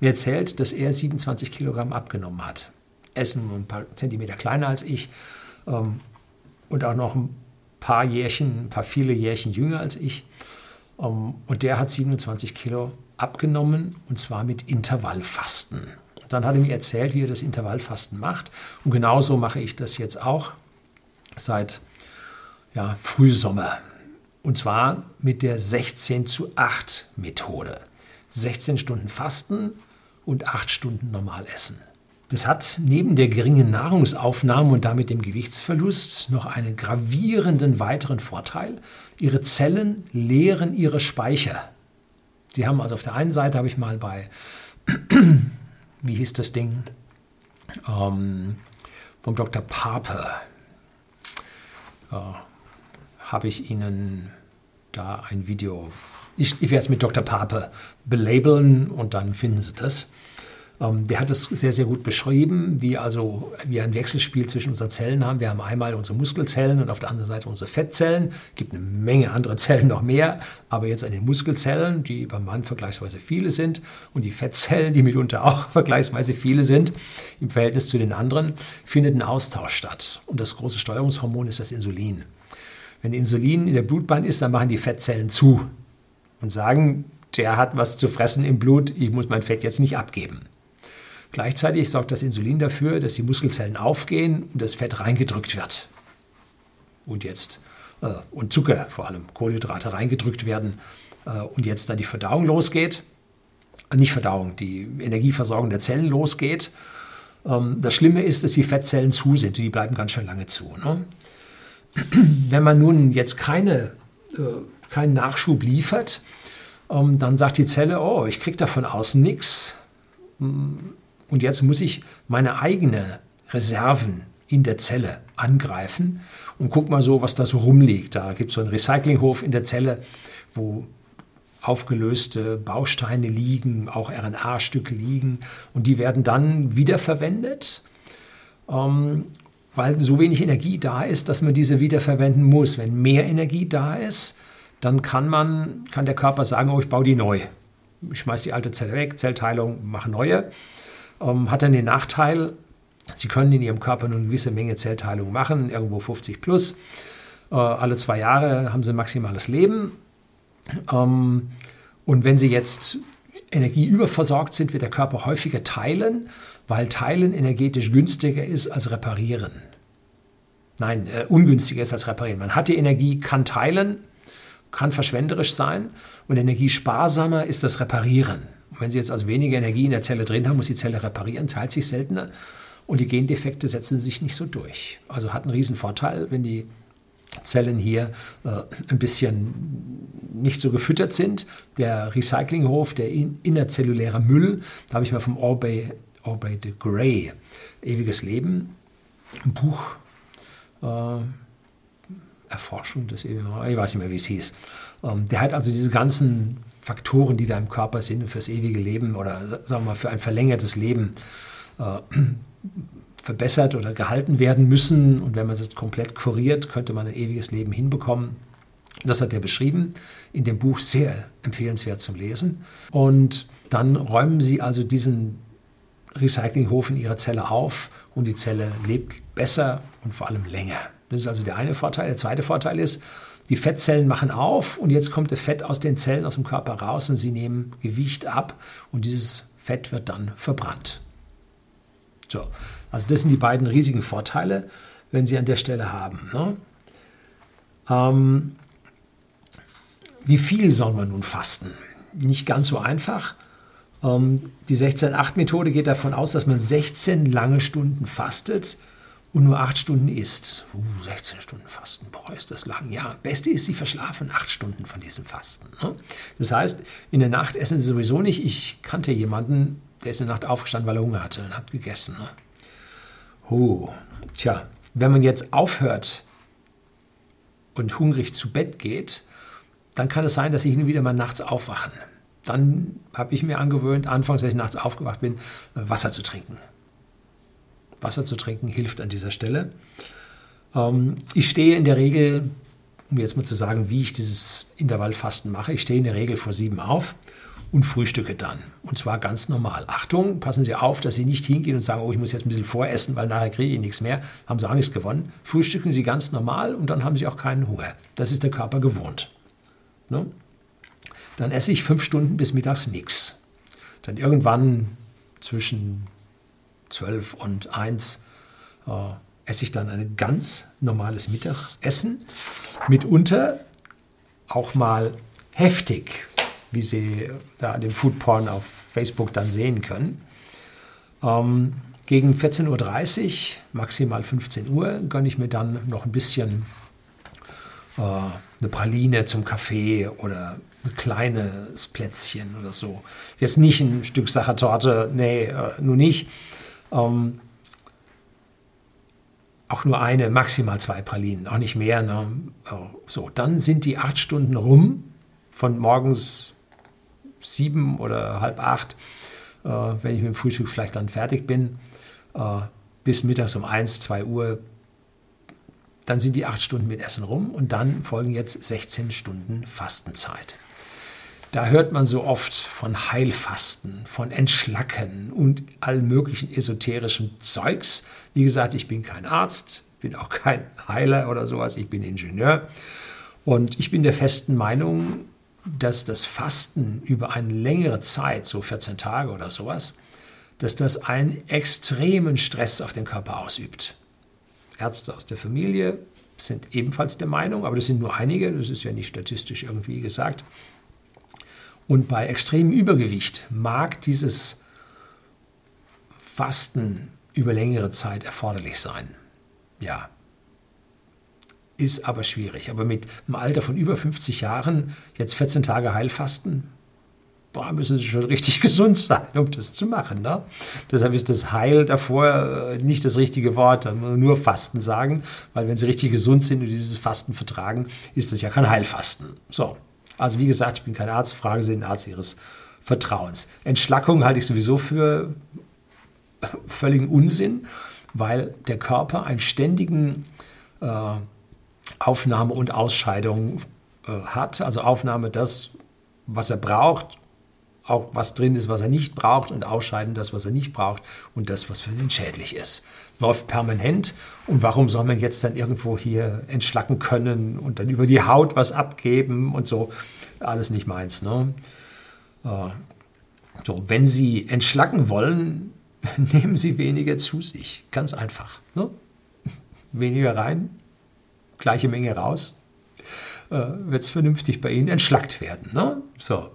mir erzählt, dass er 27 Kilogramm abgenommen hat. Er ist nur ein paar Zentimeter kleiner als ich ähm, und auch noch ein paar Jährchen, ein paar viele Jährchen jünger als ich. Ähm, und der hat 27 Kilo abgenommen und zwar mit Intervallfasten. Dann hat er mir erzählt, wie er das Intervallfasten macht. Und genauso mache ich das jetzt auch seit ja, Frühsommer. Und zwar mit der 16 zu 8 Methode. 16 Stunden Fasten und 8 Stunden normal essen. Das hat neben der geringen Nahrungsaufnahme und damit dem Gewichtsverlust noch einen gravierenden weiteren Vorteil. Ihre Zellen leeren ihre Speicher. Sie haben also auf der einen Seite, habe ich mal bei, *clears throat* wie hieß das Ding, ähm, vom Dr. Pape, äh, habe ich Ihnen da ein Video, ich, ich werde es mit Dr. Pape belabeln und dann finden Sie das. Ähm, der hat es sehr, sehr gut beschrieben, wie also wir ein Wechselspiel zwischen unseren Zellen haben. Wir haben einmal unsere Muskelzellen und auf der anderen Seite unsere Fettzellen. Es gibt eine Menge andere Zellen noch mehr, aber jetzt an den Muskelzellen, die beim Mann vergleichsweise viele sind, und die Fettzellen, die mitunter auch *laughs* vergleichsweise viele sind, im Verhältnis zu den anderen, findet ein Austausch statt. Und das große Steuerungshormon ist das Insulin. Wenn Insulin in der Blutbahn ist, dann machen die Fettzellen zu und sagen, der hat was zu fressen im Blut, ich muss mein Fett jetzt nicht abgeben. Gleichzeitig sorgt das Insulin dafür, dass die Muskelzellen aufgehen und das Fett reingedrückt wird. Und jetzt äh, und Zucker, vor allem Kohlenhydrate reingedrückt werden. äh, und jetzt da die Verdauung losgeht, nicht Verdauung, die Energieversorgung der Zellen losgeht. Ähm, das Schlimme ist, dass die Fettzellen zu sind und die bleiben ganz schön lange zu. Ne? *clears throat* Wenn man nun jetzt keine, äh, keinen Nachschub liefert, ähm, dann sagt die Zelle, oh, ich kriege da von außen nichts. Und jetzt muss ich meine eigenen Reserven in der Zelle angreifen und guck mal so, was da so rumliegt. Da gibt es so einen Recyclinghof in der Zelle, wo aufgelöste Bausteine liegen, auch RNA-Stücke liegen und die werden dann wiederverwendet, ähm, weil so wenig Energie da ist, dass man diese wiederverwenden muss. Wenn mehr Energie da ist, dann kann man, kann der Körper sagen, oh, ich baue die neu. Ich schmeiße die alte Zelle weg, Zellteilung, mache neue. Ähm, hat dann den Nachteil, Sie können in Ihrem Körper nur eine gewisse Menge Zellteilung machen, irgendwo 50 plus. Äh, alle zwei Jahre haben Sie maximales Leben. Ähm, und wenn Sie jetzt energieüberversorgt sind, wird der Körper häufiger teilen, weil Teilen energetisch günstiger ist als Reparieren. Nein, äh, ungünstiger ist als Reparieren. Man hat die Energie, kann teilen, kann verschwenderisch sein und energiesparsamer ist das Reparieren. Und wenn Sie jetzt also weniger Energie in der Zelle drin haben, muss die Zelle reparieren, teilt sich seltener und die Gendefekte setzen sich nicht so durch. Also hat einen riesen Vorteil, wenn die Zellen hier äh, ein bisschen nicht so gefüttert sind. Der Recyclinghof, der in, innerzelluläre Müll, da habe ich mal vom Orbey, Orbey de Grey, Ewiges Leben, ein Buch, äh, Erforschung des Ewigen, ich weiß nicht mehr, wie es hieß. Ähm, der hat also diese ganzen Faktoren, die da im Körper sind fürs ewige Leben oder sagen wir mal für ein verlängertes Leben äh, *clears throat* verbessert oder gehalten werden müssen. Und wenn man es komplett kuriert, könnte man ein ewiges Leben hinbekommen. Das hat er beschrieben in dem Buch, sehr empfehlenswert zum Lesen. Und dann räumen sie also diesen Recyclinghof in ihrer Zelle auf und die Zelle lebt besser und vor allem länger. Das ist also der eine Vorteil. Der zweite Vorteil ist, die Fettzellen machen auf und jetzt kommt das Fett aus den Zellen aus dem Körper raus und sie nehmen Gewicht ab und dieses Fett wird dann verbrannt. So, also das sind die beiden riesigen Vorteile, wenn Sie an der Stelle haben. Ne? Ähm, wie viel soll man nun fasten? Nicht ganz so einfach. Ähm, die 16-8-Methode geht davon aus, dass man 16 lange Stunden fastet und nur 8 Stunden isst. Uh, 16 Stunden Fasten, boah, ist das lang. Ja, Beste ist, Sie verschlafen 8 Stunden von diesem Fasten. Ne? Das heißt, in der Nacht essen Sie sowieso nicht. Ich kannte jemanden, der ist in der Nacht aufgestanden, weil er Hunger hatte und hat gegessen. Ne? Oh, tja, wenn man jetzt aufhört und hungrig zu Bett geht, dann kann es sein, dass ich hin wieder mal nachts aufwachen. Dann habe ich mir angewöhnt, anfangs, als ich nachts aufgewacht bin, Wasser zu trinken. Wasser zu trinken hilft an dieser Stelle. Ähm, ich stehe in der Regel, um jetzt mal zu sagen, wie ich dieses Intervallfasten mache, ich stehe in der Regel vor sieben auf und frühstücke dann. Und zwar ganz normal. Achtung, passen Sie auf, dass Sie nicht hingehen und sagen, oh, ich muss jetzt ein bisschen voressen, weil nachher kriege ich nichts mehr. Haben Sie auch nichts gewonnen. Frühstücken Sie ganz normal und dann haben Sie auch keinen Hunger. Das ist der Körper gewohnt. Ne? Dann esse ich fünf Stunden bis mittags nichts. Dann irgendwann zwischen zwölf und eins äh, esse ich dann ein ganz normales Mittagessen. Mitunter auch mal heftig wie Sie da den Foodporn auf Facebook dann sehen können. Ähm, gegen 14.30 Uhr, maximal 15 Uhr, gönne ich mir dann noch ein bisschen äh, eine Praline zum Kaffee oder ein kleines Plätzchen oder so. Jetzt nicht ein Stück Sachertorte, nee, äh, nur nicht. Ähm, auch nur eine, maximal zwei Pralinen, auch nicht mehr. Ne? So, dann sind die acht Stunden rum, von morgens sieben oder halb acht, äh, wenn ich mit dem Frühstück vielleicht dann fertig bin, äh, bis mittags um eins, zwei Uhr. Dann sind die acht Stunden mit Essen rum und dann folgen jetzt 16 Stunden Fastenzeit. Da hört man so oft von Heilfasten, von Entschlacken und all möglichen esoterischen Zeugs. Wie gesagt, ich bin kein Arzt, bin auch kein Heiler oder sowas, ich bin Ingenieur. Und ich bin der festen Meinung, dass das Fasten über eine längere Zeit, so 14 Tage oder sowas, dass das einen extremen Stress auf den Körper ausübt. Ärzte aus der Familie sind ebenfalls der Meinung, aber das sind nur einige, das ist ja nicht statistisch irgendwie gesagt, Und bei extremem Übergewicht mag dieses Fasten über längere Zeit erforderlich sein. Ja. Ist aber schwierig. Aber mit einem Alter von über 50 Jahren jetzt 14 Tage Heilfasten, boah, müssen Sie schon richtig *laughs* gesund sein, um das zu machen. Ne? Deshalb ist das Heil davor äh, nicht das richtige Wort, nur Fasten sagen, weil wenn Sie richtig gesund sind und dieses Fasten vertragen, ist das ja kein Heilfasten. So, also wie gesagt, ich bin kein Arzt, fragen Sie den Arzt Ihres Vertrauens. Entschlackung halte ich sowieso für völligen Unsinn, weil der Körper einen ständigen äh, Aufnahme und Ausscheidung äh, hat, also Aufnahme das, was er braucht auch was drin ist, was er nicht braucht und ausscheiden das, was er nicht braucht und das, was für ihn schädlich ist. Läuft permanent und warum soll man jetzt dann irgendwo hier entschlacken können und dann über die Haut was abgeben und so? Alles nicht meins. Ne? Äh, so, wenn Sie entschlacken wollen, *laughs* nehmen Sie weniger zu sich. Ganz einfach. Ne? Weniger rein, gleiche Menge raus, äh, wird es vernünftig bei Ihnen entschlackt werden. Ne? So.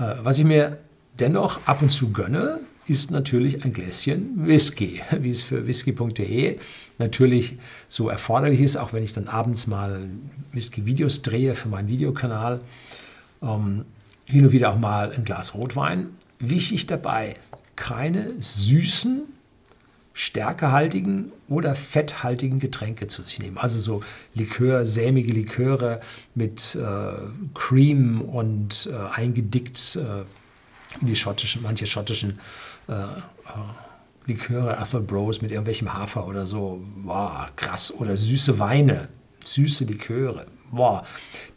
Äh, was ich mir dennoch ab und zu gönne, ist natürlich ein Gläschen Whisky, *laughs* wie es für whisky.de natürlich so erforderlich ist, auch wenn ich dann abends mal Whisky-Videos drehe für meinen Videokanal. Ähm, hin und wieder auch mal ein Glas Rotwein. Wichtig dabei, keine süßen, stärkehaltigen oder fetthaltigen Getränke zu sich nehmen. Also so Likör, sämige Liköre mit äh, Cream und äh, eingedickt äh, in die schottischen, manche schottischen äh, äh, Liköre, Arthur Bros mit irgendwelchem Hafer oder so. Wow, krass. Oder süße Weine, süße Liköre. Boah,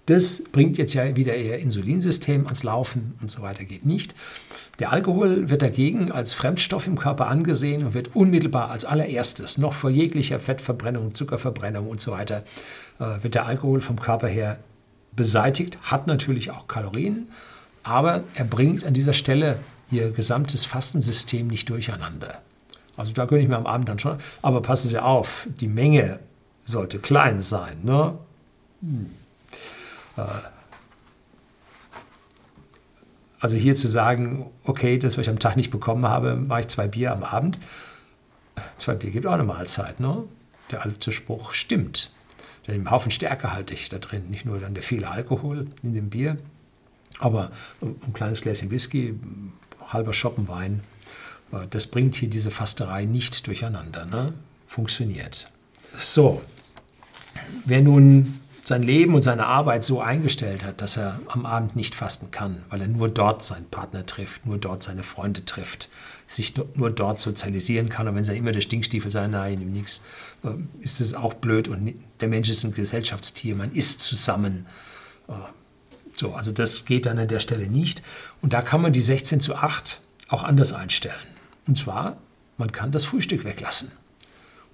das bringt jetzt ja wieder Ihr Insulinsystem ans Laufen und so weiter, geht nicht. Der Alkohol wird dagegen als Fremdstoff im Körper angesehen und wird unmittelbar als allererstes, noch vor jeglicher Fettverbrennung, Zuckerverbrennung und so weiter, äh, wird der Alkohol vom Körper her beseitigt, hat natürlich auch Kalorien, aber er bringt an dieser Stelle Ihr gesamtes Fastensystem nicht durcheinander. Also da könnte ich mir am Abend dann schon, aber passen Sie auf, die Menge sollte klein sein. Ne? Hm. Äh, also hier zu sagen, okay, das, was ich am Tag nicht bekommen habe, mache ich zwei Bier am Abend. Zwei Bier gibt auch eine Mahlzeit. Ne? Der alte Spruch stimmt. Denn im Haufen Stärke halte ich da drin. Nicht nur dann der viele Alkohol in dem Bier, aber ein kleines Gläschen Whisky, halber Schoppen Wein, äh, das bringt hier diese Fasterei nicht durcheinander. Ne? Funktioniert. So, wer nun sein Leben und seine Arbeit so eingestellt hat, dass er am Abend nicht fasten kann, weil er nur dort seinen Partner trifft, nur dort seine Freunde trifft, sich nur dort sozialisieren kann. Und wenn sie immer der Stinkstiefel sein, nein, nichts, äh, ist es auch blöd. Und der Mensch ist ein Gesellschaftstier, man isst zusammen. Äh, so, also das geht dann an der Stelle nicht. Und da kann man die 16 zu 8 auch anders einstellen. Und zwar, man kann das Frühstück weglassen.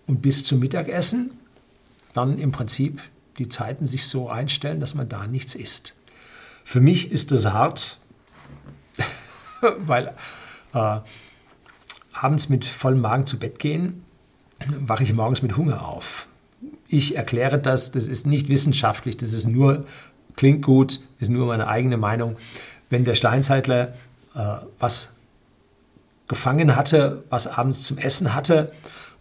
Und bis zum Mittagessen dann im Prinzip die Zeiten sich so einstellen, dass man da nichts isst. Für mich ist es hart, *laughs* weil äh, abends mit vollem Magen zu Bett gehen, wache ich morgens mit Hunger auf. Ich erkläre das, das ist nicht wissenschaftlich, das ist nur, klingt gut, ist nur meine eigene Meinung. Wenn der Steinzeitler äh, was gefangen hatte, was abends zum Essen hatte,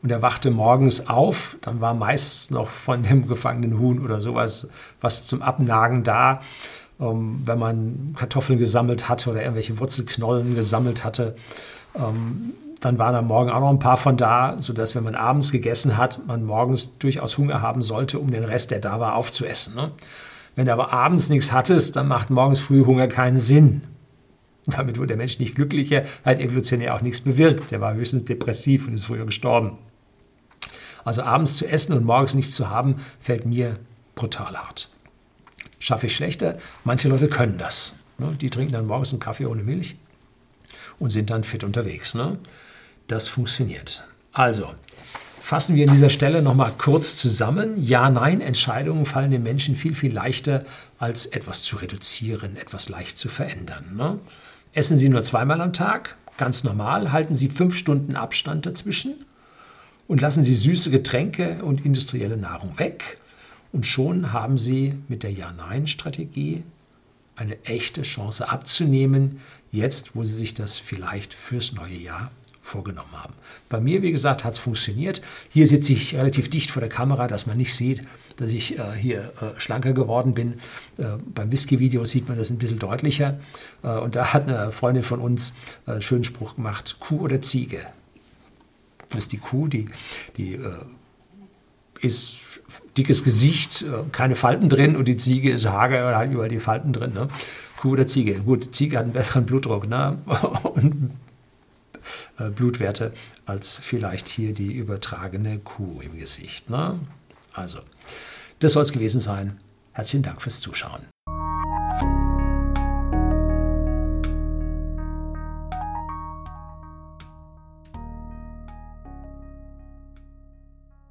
und er wachte morgens auf, dann war meistens noch von dem gefangenen Huhn oder sowas was zum Abnagen da. Ähm, wenn man Kartoffeln gesammelt hatte oder irgendwelche Wurzelknollen gesammelt hatte, ähm, dann waren am Morgen auch noch ein paar von da, sodass, wenn man abends gegessen hat, man morgens durchaus Hunger haben sollte, um den Rest, der da war, aufzuessen. Ne? Wenn du aber abends nichts hattest, dann macht morgens früh Hunger keinen Sinn. *laughs* Damit wurde der Mensch nicht glücklicher, hat evolutionär auch nichts bewirkt. Der war höchstens depressiv und ist früher gestorben. Also abends zu essen und morgens nichts zu haben, fällt mir brutal hart. Schaffe ich schlechter. Manche Leute können das. Ne? Die trinken dann morgens einen Kaffee ohne Milch und sind dann fit unterwegs. Ne? Das funktioniert. Also, fassen wir an dieser Stelle nochmal kurz zusammen. Ja-Nein-Entscheidungen fallen den Menschen viel, viel leichter, als etwas zu reduzieren, etwas leicht zu verändern. Ne? Essen Sie nur zweimal am Tag, ganz normal. Halten Sie fünf Stunden Abstand dazwischen und lassen Sie süße Getränke und industrielle Nahrung weg. Und schon haben Sie mit der Ja-Nein-Strategie eine echte Chance abzunehmen, jetzt wo Sie sich das vielleicht fürs neue Jahr vorgenommen haben. Bei mir, wie gesagt, hat es funktioniert. Hier sitze ich relativ dicht vor der Kamera, dass man nicht sieht, dass ich äh, hier äh, schlanker geworden bin. Äh, beim Whisky-Video sieht man das ein bisschen deutlicher. Äh, und da hat eine Freundin von uns äh, einen schönen Spruch gemacht, Kuh oder Ziege. Das ist die Kuh, die, die äh, ist dickes Gesicht, keine Falten drin und die Ziege ist hager, hat überall die Falten drin. Ne? Kuh oder Ziege. Gut, Ziege hat einen besseren Blutdruck ne? *laughs* und äh, Blutwerte als vielleicht hier die übertragene Kuh im Gesicht. Ne? Also, das soll es gewesen sein. Herzlichen Dank fürs Zuschauen.